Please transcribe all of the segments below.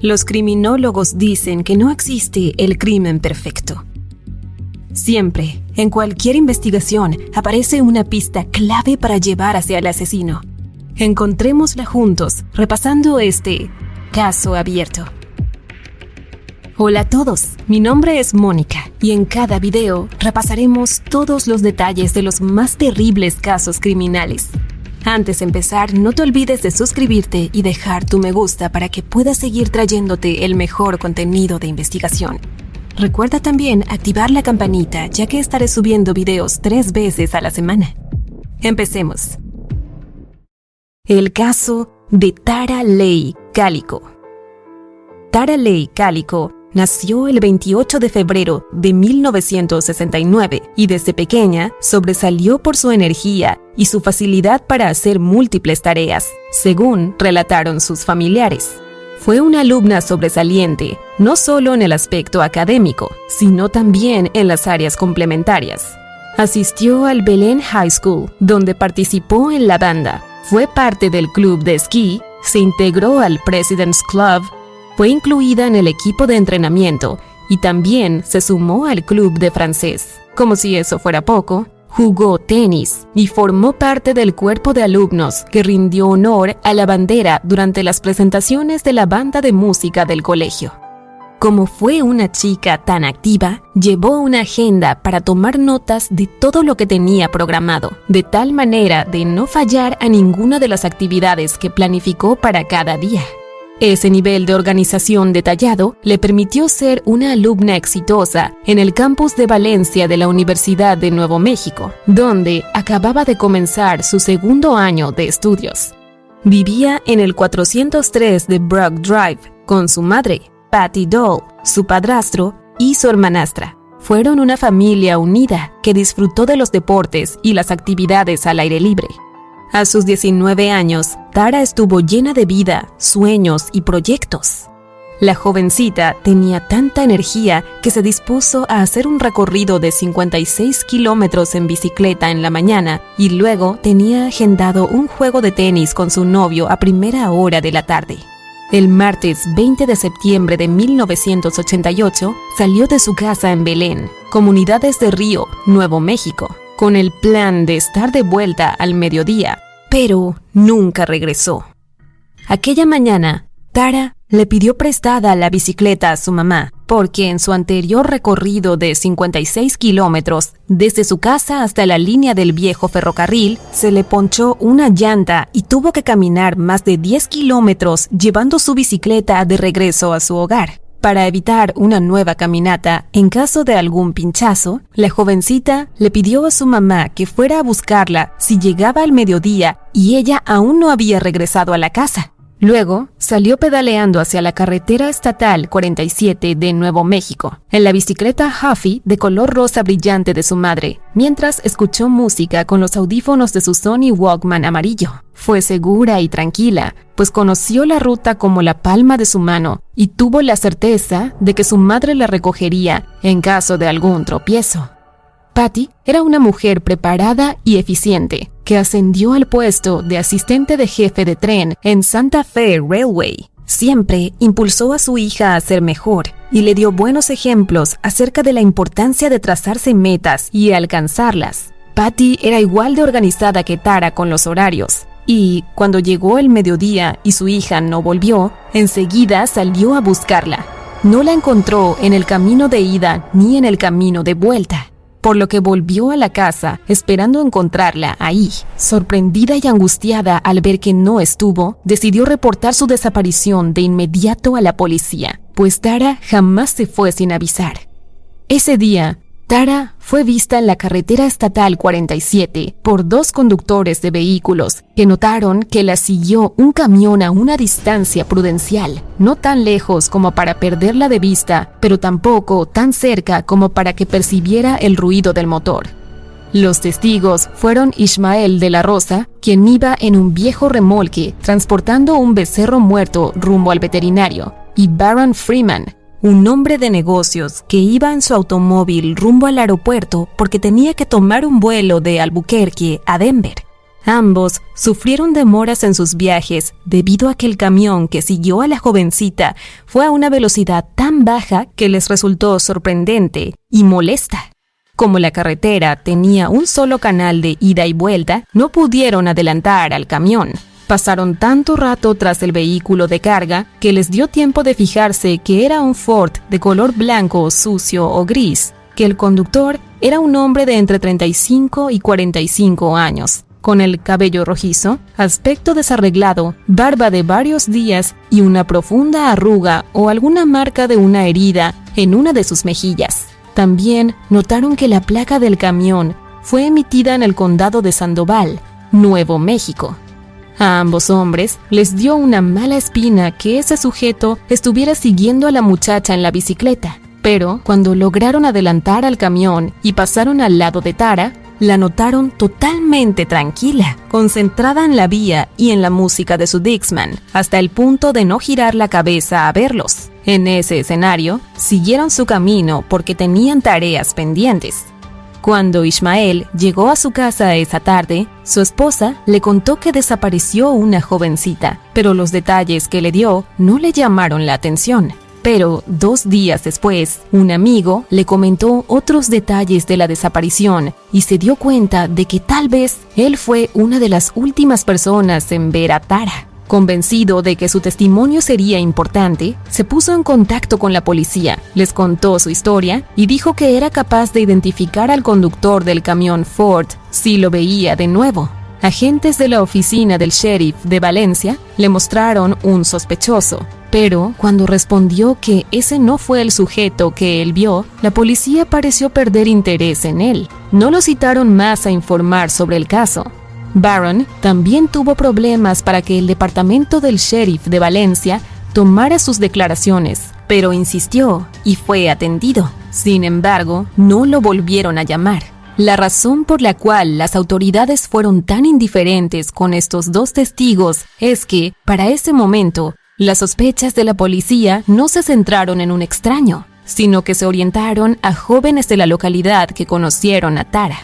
Los criminólogos dicen que no existe el crimen perfecto. Siempre, en cualquier investigación, aparece una pista clave para llevar hacia el asesino. Encontrémosla juntos, repasando este caso abierto. Hola a todos, mi nombre es Mónica y en cada video repasaremos todos los detalles de los más terribles casos criminales. Antes de empezar, no te olvides de suscribirte y dejar tu me gusta para que puedas seguir trayéndote el mejor contenido de investigación. Recuerda también activar la campanita ya que estaré subiendo videos tres veces a la semana. Empecemos. El caso de Tara Leigh Cálico. Tara Leigh Cálico nació el 28 de febrero de 1969 y desde pequeña sobresalió por su energía y su facilidad para hacer múltiples tareas, según relataron sus familiares. Fue una alumna sobresaliente, no solo en el aspecto académico, sino también en las áreas complementarias. Asistió al Belen High School, donde participó en la banda, fue parte del club de esquí, se integró al President's Club fue incluida en el equipo de entrenamiento y también se sumó al club de francés. Como si eso fuera poco, jugó tenis y formó parte del cuerpo de alumnos que rindió honor a la bandera durante las presentaciones de la banda de música del colegio. Como fue una chica tan activa, llevó una agenda para tomar notas de todo lo que tenía programado, de tal manera de no fallar a ninguna de las actividades que planificó para cada día. Ese nivel de organización detallado le permitió ser una alumna exitosa en el campus de Valencia de la Universidad de Nuevo México, donde acababa de comenzar su segundo año de estudios. Vivía en el 403 de Brock Drive con su madre, Patty Doll, su padrastro y su hermanastra. Fueron una familia unida que disfrutó de los deportes y las actividades al aire libre. A sus 19 años, Tara estuvo llena de vida, sueños y proyectos. La jovencita tenía tanta energía que se dispuso a hacer un recorrido de 56 kilómetros en bicicleta en la mañana y luego tenía agendado un juego de tenis con su novio a primera hora de la tarde. El martes 20 de septiembre de 1988 salió de su casa en Belén, Comunidades de Río, Nuevo México, con el plan de estar de vuelta al mediodía, pero nunca regresó. Aquella mañana, Tara le pidió prestada la bicicleta a su mamá, porque en su anterior recorrido de 56 kilómetros, desde su casa hasta la línea del viejo ferrocarril, se le ponchó una llanta y tuvo que caminar más de 10 kilómetros llevando su bicicleta de regreso a su hogar. Para evitar una nueva caminata en caso de algún pinchazo, la jovencita le pidió a su mamá que fuera a buscarla si llegaba al mediodía y ella aún no había regresado a la casa. Luego salió pedaleando hacia la carretera estatal 47 de Nuevo México, en la bicicleta Huffy de color rosa brillante de su madre, mientras escuchó música con los audífonos de su Sony Walkman amarillo. Fue segura y tranquila, pues conoció la ruta como la palma de su mano y tuvo la certeza de que su madre la recogería en caso de algún tropiezo. Patty era una mujer preparada y eficiente, que ascendió al puesto de asistente de jefe de tren en Santa Fe Railway. Siempre impulsó a su hija a ser mejor y le dio buenos ejemplos acerca de la importancia de trazarse metas y alcanzarlas. Patty era igual de organizada que Tara con los horarios. y cuando llegó el mediodía y su hija no volvió, enseguida salió a buscarla. No la encontró en el camino de ida ni en el camino de vuelta, por lo que volvió a la casa esperando encontrarla ahí. Sorprendida y angustiada al ver que no estuvo, decidió reportar su desaparición de inmediato a la policía, pues Tara jamás se fue sin avisar. Ese día, Tara fue vista en la carretera estatal 47 por dos conductores de vehículos que notaron que la siguió un camión a una distancia prudencial, no tan lejos como para perderla de vista, pero tampoco tan cerca como para que percibiera el ruido del motor. Los testigos fueron Ismael de la Rosa, quien iba en un viejo remolque transportando un becerro muerto rumbo al veterinario, y Baron Freeman, un hombre de negocios que iba en su automóvil rumbo al aeropuerto porque tenía que tomar un vuelo de Albuquerque a Denver. Ambos sufrieron demoras en sus viajes debido a que el camión que siguió a la jovencita fue a una velocidad tan baja que les resultó sorprendente y molesta. Como la carretera tenía un solo canal de ida y vuelta, no pudieron adelantar al camión, Pasaron tanto rato tras el vehículo de carga que les dio tiempo de fijarse que era un Ford de color blanco, sucio o gris, que el conductor era un hombre de entre 35 y 45 años, con el cabello rojizo, aspecto desarreglado, barba de varios días y una profunda arruga o alguna marca de una herida en una de sus mejillas. También notaron que la placa del camión fue emitida en el condado de Sandoval, Nuevo México, a ambos hombres les dio una mala espina que ese sujeto estuviera siguiendo a la muchacha en la bicicleta, pero cuando lograron adelantar al camión y pasaron al lado de Tara, la notaron totalmente tranquila, concentrada en la vía y en la música de su Dixman, hasta el punto de no girar la cabeza a verlos. En ese escenario, siguieron su camino porque tenían tareas pendientes. Cuando Ismael llegó a su casa esa tarde, su esposa le contó que desapareció una jovencita, pero los detalles que le dio no le llamaron la atención. Pero dos días después, un amigo le comentó otros detalles de la desaparición y se dio cuenta de que tal vez él fue una de las últimas personas en ver a Tara. Convencido de que su testimonio sería importante, se puso en contacto con la policía, les contó su historia y dijo que era capaz de identificar al conductor del camión Ford si lo veía de nuevo. Agentes de la oficina del sheriff de Valencia le mostraron un sospechoso, pero cuando respondió que ese no fue el sujeto que él vio, la policía pareció perder interés en él. No lo citaron más a informar sobre el caso, Baron también tuvo problemas para que el departamento del sheriff de Valencia tomara sus declaraciones, pero insistió y fue atendido. Sin embargo, no lo volvieron a llamar. La razón por la cual las autoridades fueron tan indiferentes con estos dos testigos es que, para ese momento, las sospechas de la policía no se centraron en un extraño, sino que se orientaron a jóvenes de la localidad que conocieron a Tara.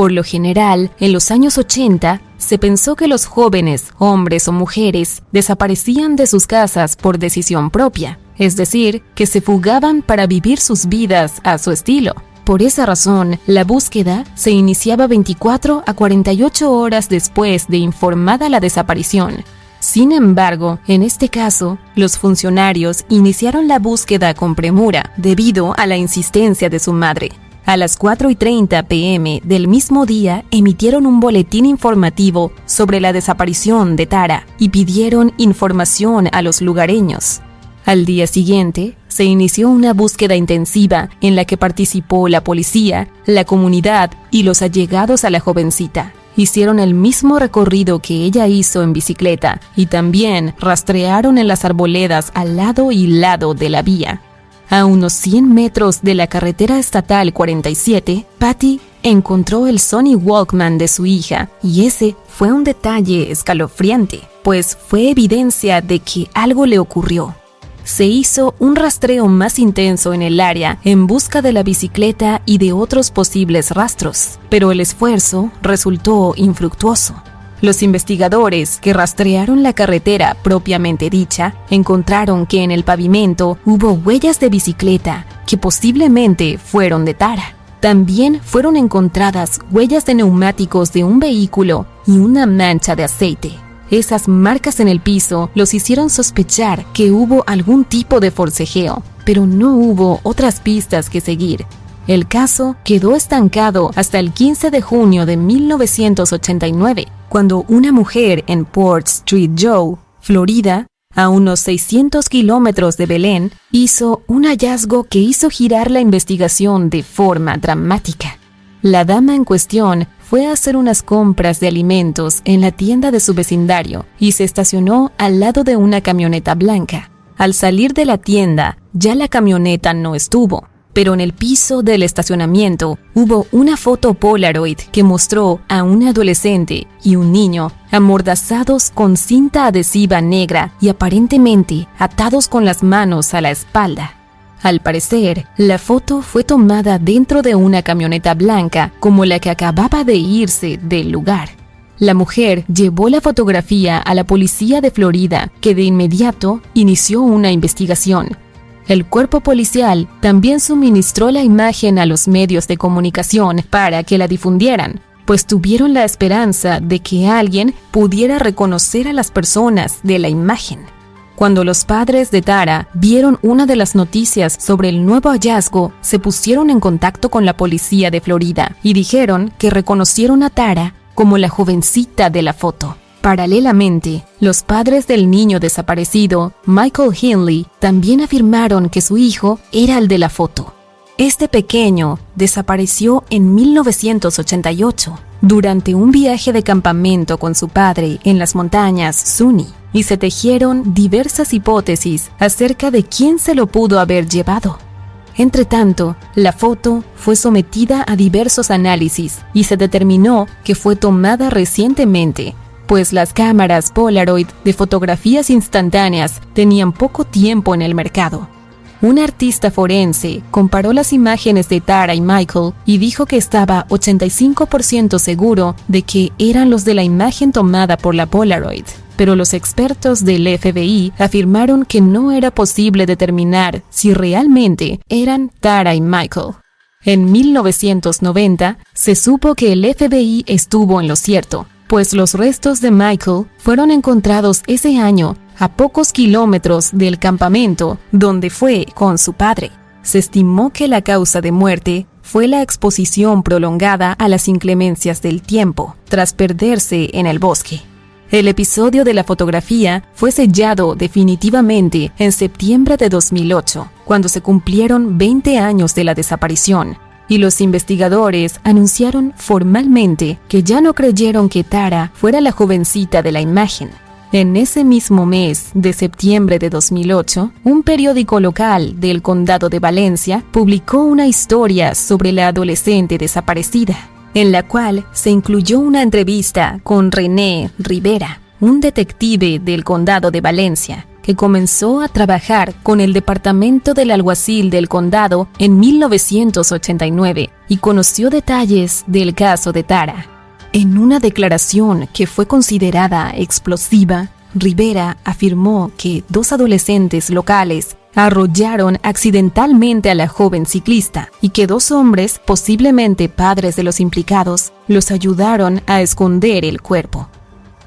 Por lo general, en los años 80, se pensó que los jóvenes, hombres o mujeres, desaparecían de sus casas por decisión propia, es decir, que se fugaban para vivir sus vidas a su estilo. Por esa razón, la búsqueda se iniciaba 24 a 48 horas después de informada la desaparición. Sin embargo, en este caso, los funcionarios iniciaron la búsqueda con premura debido a la insistencia de su madre, a las 4 y 30 pm del mismo día emitieron un boletín informativo sobre la desaparición de Tara y pidieron información a los lugareños. Al día siguiente, se inició una búsqueda intensiva en la que participó la policía, la comunidad y los allegados a la jovencita. Hicieron el mismo recorrido que ella hizo en bicicleta y también rastrearon en las arboledas al lado y lado de la vía. A unos 100 metros de la carretera estatal 47, Patty encontró el Sony Walkman de su hija y ese fue un detalle escalofriante, pues fue evidencia de que algo le ocurrió. Se hizo un rastreo más intenso en el área en busca de la bicicleta y de otros posibles rastros, pero el esfuerzo resultó infructuoso. Los investigadores que rastrearon la carretera propiamente dicha encontraron que en el pavimento hubo huellas de bicicleta que posiblemente fueron de Tara. También fueron encontradas huellas de neumáticos de un vehículo y una mancha de aceite. Esas marcas en el piso los hicieron sospechar que hubo algún tipo de forcejeo, pero no hubo otras pistas que seguir. El caso quedó estancado hasta el 15 de junio de 1989, cuando una mujer en Port Street Joe, Florida, a unos 600 kilómetros de Belén, hizo un hallazgo que hizo girar la investigación de forma dramática. La dama en cuestión fue a hacer unas compras de alimentos en la tienda de su vecindario y se estacionó al lado de una camioneta blanca. Al salir de la tienda, ya la camioneta no estuvo, pero en el piso del estacionamiento hubo una foto Polaroid que mostró a un adolescente y un niño amordazados con cinta adhesiva negra y aparentemente atados con las manos a la espalda. Al parecer, la foto fue tomada dentro de una camioneta blanca como la que acababa de irse del lugar. La mujer llevó la fotografía a la policía de Florida, que de inmediato inició una investigación. El cuerpo policial también suministró la imagen a los medios de comunicación para que la difundieran, pues tuvieron la esperanza de que alguien pudiera reconocer a las personas de la imagen. Cuando los padres de Tara vieron una de las noticias sobre el nuevo hallazgo, se pusieron en contacto con la policía de Florida y dijeron que reconocieron a Tara como la jovencita de la foto. Paralelamente, los padres del niño desaparecido, Michael Hinley, también afirmaron que su hijo era el de la foto. Este pequeño desapareció en 1988 durante un viaje de campamento con su padre en las montañas Sunni y se tejieron diversas hipótesis acerca de quién se lo pudo haber llevado. Entre tanto, la foto fue sometida a diversos análisis y se determinó que fue tomada recientemente, pues las cámaras Polaroid de fotografías instantáneas tenían poco tiempo en el mercado. Un artista forense comparó las imágenes de Tara y Michael y dijo que estaba 85% seguro de que eran los de la imagen tomada por la Polaroid pero los expertos del FBI afirmaron que no era posible determinar si realmente eran Tara y Michael. En 1990 se supo que el FBI estuvo en lo cierto, pues los restos de Michael fueron encontrados ese año a pocos kilómetros del campamento donde fue con su padre. Se estimó que la causa de muerte fue la exposición prolongada a las inclemencias del tiempo, tras perderse en el bosque. El episodio de la fotografía fue sellado definitivamente en septiembre de 2008, cuando se cumplieron 20 años de la desaparición, y los investigadores anunciaron formalmente que ya no creyeron que Tara fuera la jovencita de la imagen. En ese mismo mes de septiembre de 2008, un periódico local del condado de Valencia publicó una historia sobre la adolescente desaparecida en la cual se incluyó una entrevista con René Rivera, un detective del condado de Valencia, que comenzó a trabajar con el departamento del alguacil del condado en 1989 y conoció detalles del caso de Tara. En una declaración que fue considerada explosiva, Rivera afirmó que dos adolescentes locales arrollaron accidentalmente a la joven ciclista y que dos hombres, posiblemente padres de los implicados, los ayudaron a esconder el cuerpo.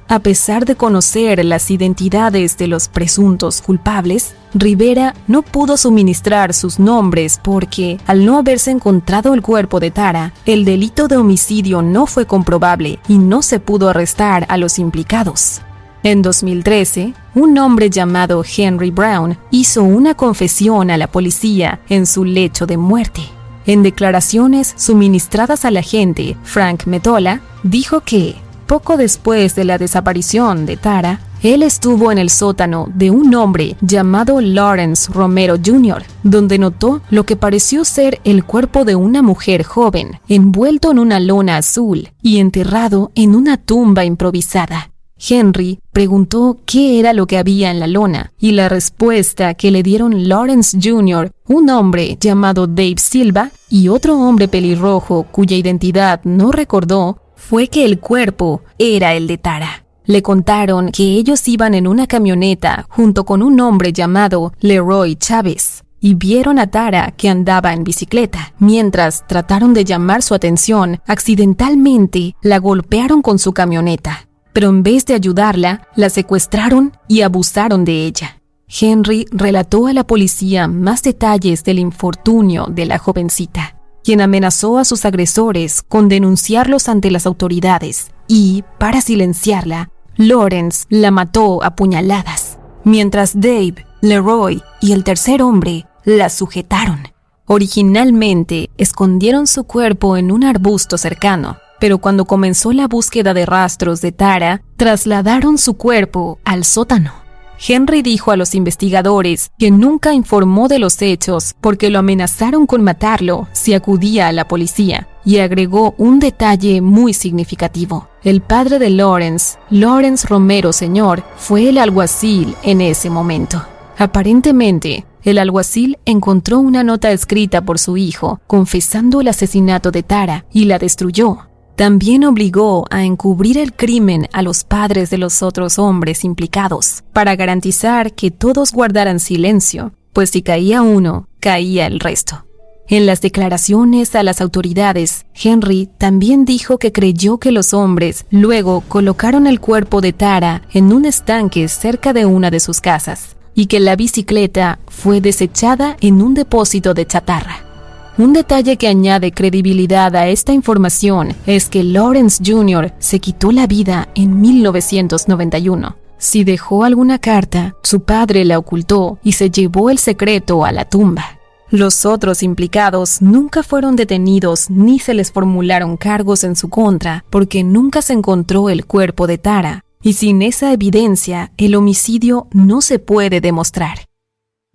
A pesar de conocer las identidades de los presuntos culpables, Rivera no pudo suministrar sus nombres porque, al no haberse encontrado el cuerpo de Tara, el delito de homicidio no fue comprobable y no se pudo arrestar a los implicados. En 2013, un hombre llamado Henry Brown hizo una confesión a la policía en su lecho de muerte. En declaraciones suministradas al agente Frank Metola, dijo que, poco después de la desaparición de Tara, él estuvo en el sótano de un hombre llamado Lawrence Romero Jr., donde notó lo que pareció ser el cuerpo de una mujer joven, envuelto en una lona azul y enterrado en una tumba improvisada. Henry preguntó qué era lo que había en la lona y la respuesta que le dieron Lawrence Jr., un hombre llamado Dave Silva y otro hombre pelirrojo cuya identidad no recordó, fue que el cuerpo era el de Tara. Le contaron que ellos iban en una camioneta junto con un hombre llamado Leroy Chávez y vieron a Tara que andaba en bicicleta. Mientras trataron de llamar su atención, accidentalmente la golpearon con su camioneta. Pero en vez de ayudarla, la secuestraron y abusaron de ella. Henry relató a la policía más detalles del infortunio de la jovencita, quien amenazó a sus agresores con denunciarlos ante las autoridades y, para silenciarla, Lawrence la mató a puñaladas, mientras Dave, Leroy y el tercer hombre la sujetaron. Originalmente escondieron su cuerpo en un arbusto cercano, pero cuando comenzó la búsqueda de rastros de Tara, trasladaron su cuerpo al sótano. Henry dijo a los investigadores que nunca informó de los hechos porque lo amenazaron con matarlo si acudía a la policía, y agregó un detalle muy significativo. El padre de Lawrence, Lawrence Romero Señor, fue el alguacil en ese momento. Aparentemente, el alguacil encontró una nota escrita por su hijo confesando el asesinato de Tara y la destruyó. También obligó a encubrir el crimen a los padres de los otros hombres implicados, para garantizar que todos guardaran silencio, pues si caía uno, caía el resto. En las declaraciones a las autoridades, Henry también dijo que creyó que los hombres luego colocaron el cuerpo de Tara en un estanque cerca de una de sus casas y que la bicicleta fue desechada en un depósito de chatarra. Un detalle que añade credibilidad a esta información es que Lawrence Jr. se quitó la vida en 1991. Si dejó alguna carta, su padre la ocultó y se llevó el secreto a la tumba. Los otros implicados nunca fueron detenidos ni se les formularon cargos en su contra porque nunca se encontró el cuerpo de Tara, y sin esa evidencia el homicidio no se puede demostrar.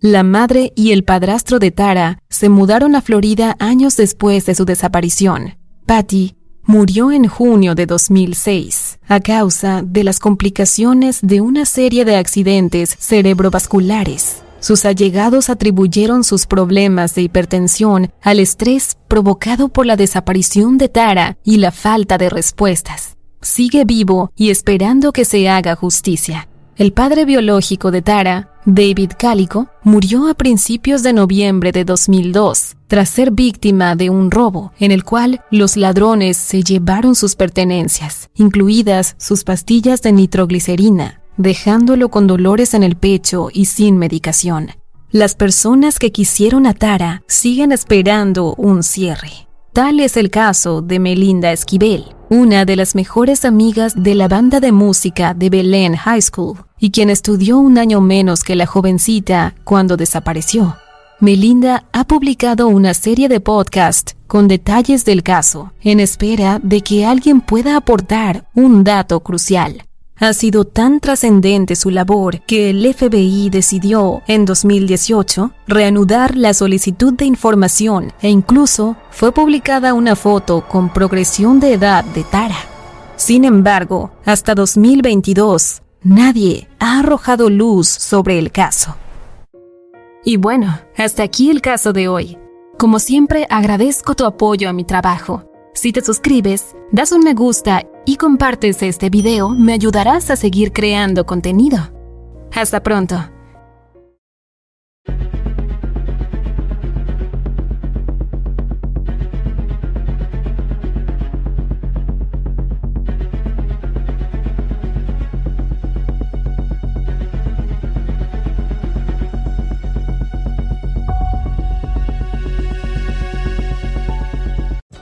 La madre y el padrastro de Tara se mudaron a Florida años después de su desaparición. Patty murió en junio de 2006 a causa de las complicaciones de una serie de accidentes cerebrovasculares. Sus allegados atribuyeron sus problemas de hipertensión al estrés provocado por la desaparición de Tara y la falta de respuestas. Sigue vivo y esperando que se haga justicia. El padre biológico de Tara, David Calico, murió a principios de noviembre de 2002 tras ser víctima de un robo en el cual los ladrones se llevaron sus pertenencias, incluidas sus pastillas de nitroglicerina, dejándolo con dolores en el pecho y sin medicación. Las personas que quisieron a Tara siguen esperando un cierre. Tal es el caso de Melinda Esquivel, una de las mejores amigas de la banda de música de Belen High School y quien estudió un año menos que la jovencita cuando desapareció. Melinda ha publicado una serie de podcasts con detalles del caso, en espera de que alguien pueda aportar un dato crucial. Ha sido tan trascendente su labor que el FBI decidió, en 2018, reanudar la solicitud de información e incluso fue publicada una foto con progresión de edad de Tara. Sin embargo, hasta 2022, nadie ha arrojado luz sobre el caso. Y bueno, hasta aquí el caso de hoy. Como siempre, agradezco tu apoyo a mi trabajo. Si te suscribes, das un me gusta y compartes este video, me ayudarás a seguir creando contenido. Hasta pronto.